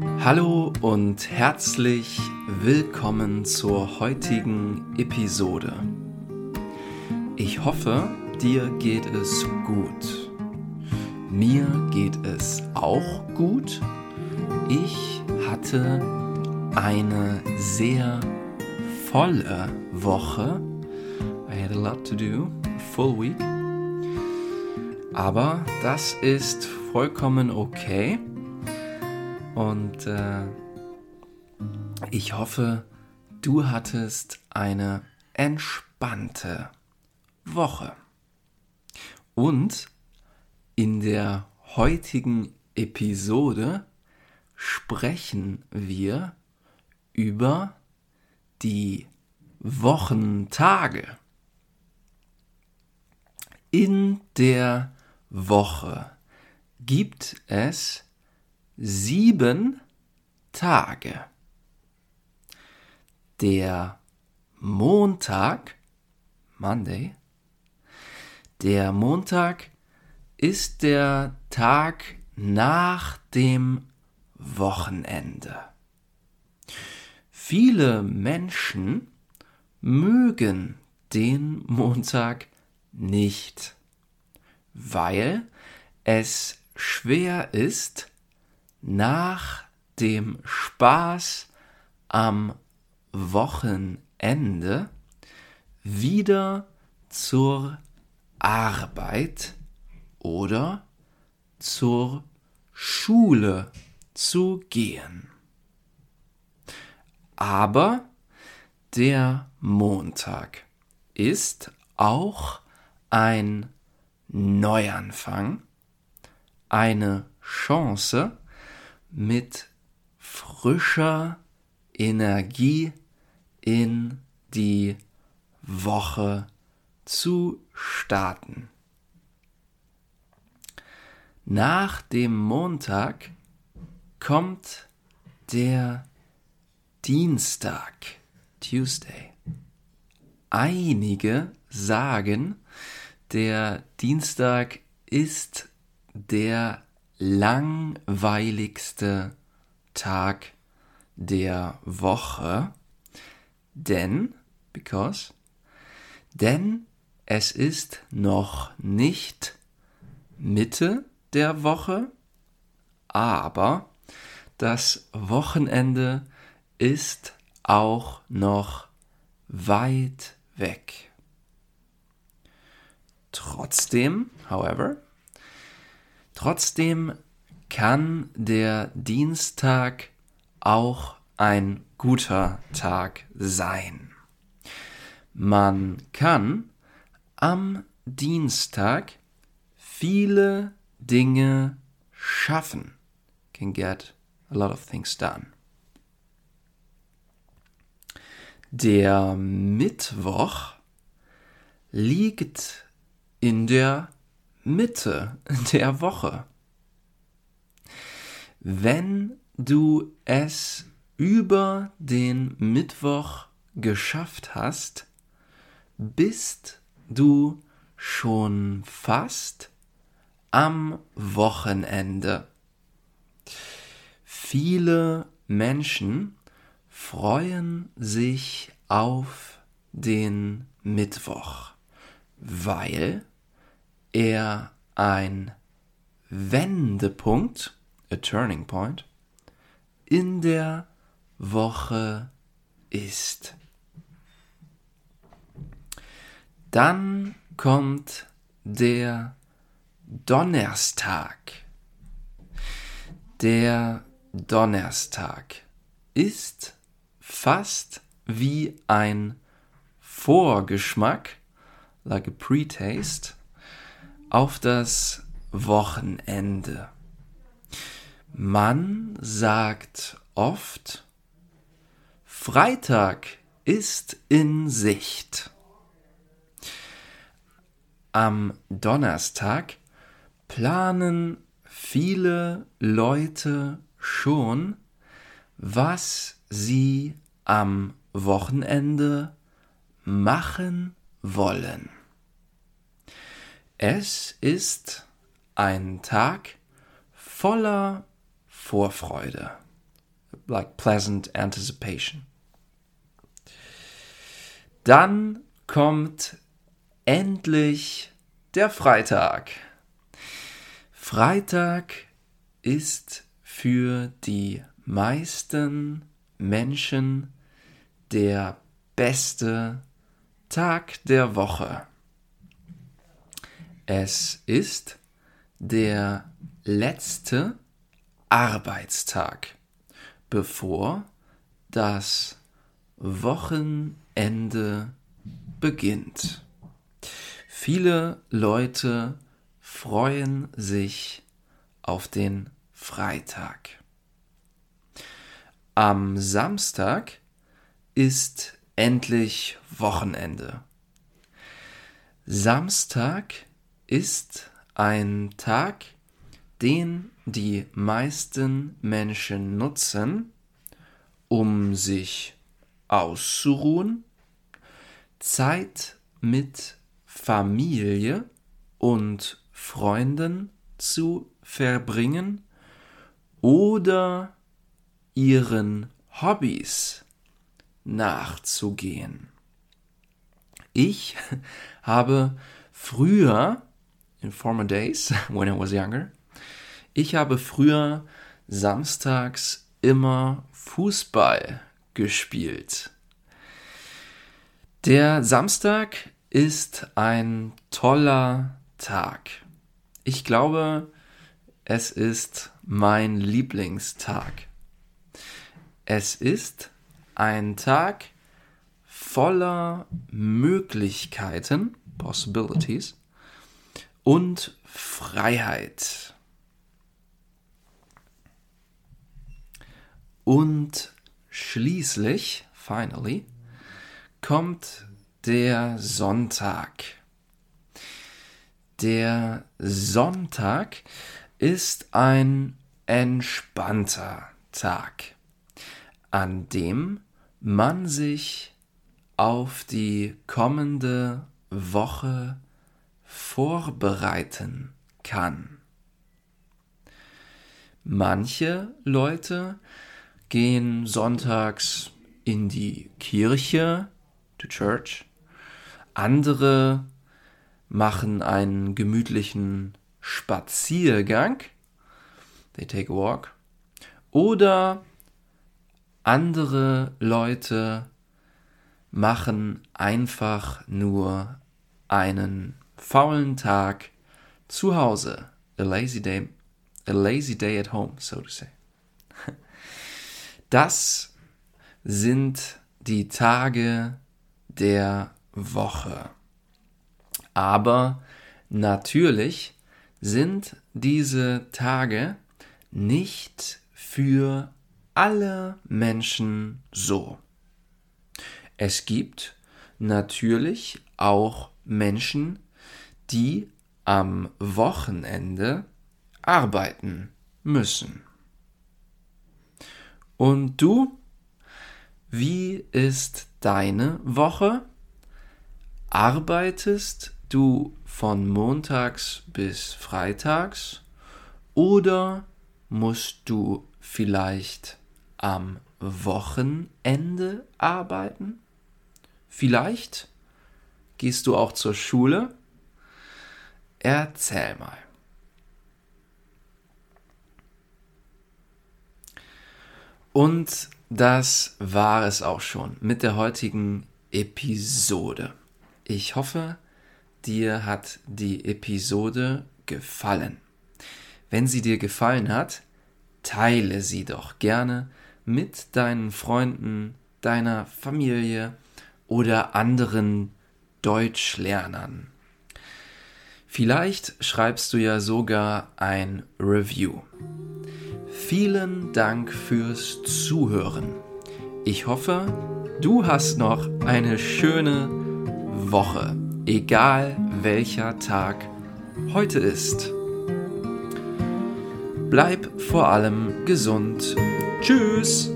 Hallo und herzlich willkommen zur heutigen Episode. Ich hoffe, dir geht es gut. Mir geht es auch gut. Ich hatte eine sehr volle Woche. I had a lot to do, full week. Aber das ist vollkommen okay. Und äh, ich hoffe, du hattest eine entspannte Woche. Und in der heutigen Episode sprechen wir über die Wochentage. In der Woche gibt es sieben Tage. Der Montag, Monday, der Montag ist der Tag nach dem Wochenende. Viele Menschen mögen den Montag nicht, weil es schwer ist, nach dem Spaß am Wochenende wieder zur Arbeit oder zur Schule zu gehen. Aber der Montag ist auch ein Neuanfang, eine Chance, mit frischer Energie in die Woche zu starten. Nach dem Montag kommt der Dienstag, Tuesday. Einige sagen, der Dienstag ist der langweiligste Tag der Woche, denn, because, denn es ist noch nicht Mitte der Woche, aber das Wochenende ist auch noch weit weg. Trotzdem, however, Trotzdem kann der Dienstag auch ein guter Tag sein. Man kann am Dienstag viele Dinge schaffen. Can get a lot of things done. Der Mittwoch liegt in der Mitte der Woche. Wenn du es über den Mittwoch geschafft hast, bist du schon fast am Wochenende. Viele Menschen freuen sich auf den Mittwoch, weil er ein Wendepunkt, a turning point, in der Woche ist. Dann kommt der Donnerstag. Der Donnerstag ist fast wie ein Vorgeschmack, like a pre-taste, auf das Wochenende. Man sagt oft, Freitag ist in Sicht. Am Donnerstag planen viele Leute schon, was sie am Wochenende machen wollen. Es ist ein Tag voller Vorfreude. like pleasant anticipation. Dann kommt endlich der Freitag. Freitag ist für die meisten Menschen der beste Tag der Woche. Es ist der letzte Arbeitstag, bevor das Wochenende beginnt. Viele Leute freuen sich auf den Freitag. Am Samstag ist endlich Wochenende. Samstag ist ein Tag, den die meisten Menschen nutzen, um sich auszuruhen, Zeit mit Familie und Freunden zu verbringen oder ihren Hobbys nachzugehen. Ich habe früher, in former days, when I was younger, ich habe früher samstags immer Fußball gespielt. Der Samstag ist ein toller Tag. Ich glaube, es ist mein Lieblingstag. Es ist ein Tag voller Möglichkeiten, Possibilities, und Freiheit. Und schließlich, finally, kommt der Sonntag. Der Sonntag ist ein entspannter Tag, an dem man sich auf die kommende Woche vorbereiten kann. Manche Leute gehen sonntags in die Kirche, to church. Andere machen einen gemütlichen Spaziergang. They take a walk. Oder andere Leute machen einfach nur einen faulen Tag zu Hause. A lazy day, a lazy day at home, so to say. Das sind die Tage der Woche. Aber natürlich sind diese Tage nicht für alle Menschen so. Es gibt natürlich auch Menschen, die am Wochenende arbeiten müssen. Und du? Wie ist deine Woche? Arbeitest du von montags bis freitags oder musst du vielleicht am Wochenende arbeiten? Vielleicht gehst du auch zur Schule? Erzähl mal. Und das war es auch schon mit der heutigen Episode. Ich hoffe, dir hat die Episode gefallen. Wenn sie dir gefallen hat, teile sie doch gerne mit deinen Freunden, deiner Familie oder anderen Deutschlernern. Vielleicht schreibst du ja sogar ein Review. Vielen Dank fürs Zuhören. Ich hoffe, du hast noch eine schöne Woche, egal welcher Tag heute ist. Bleib vor allem gesund. Tschüss!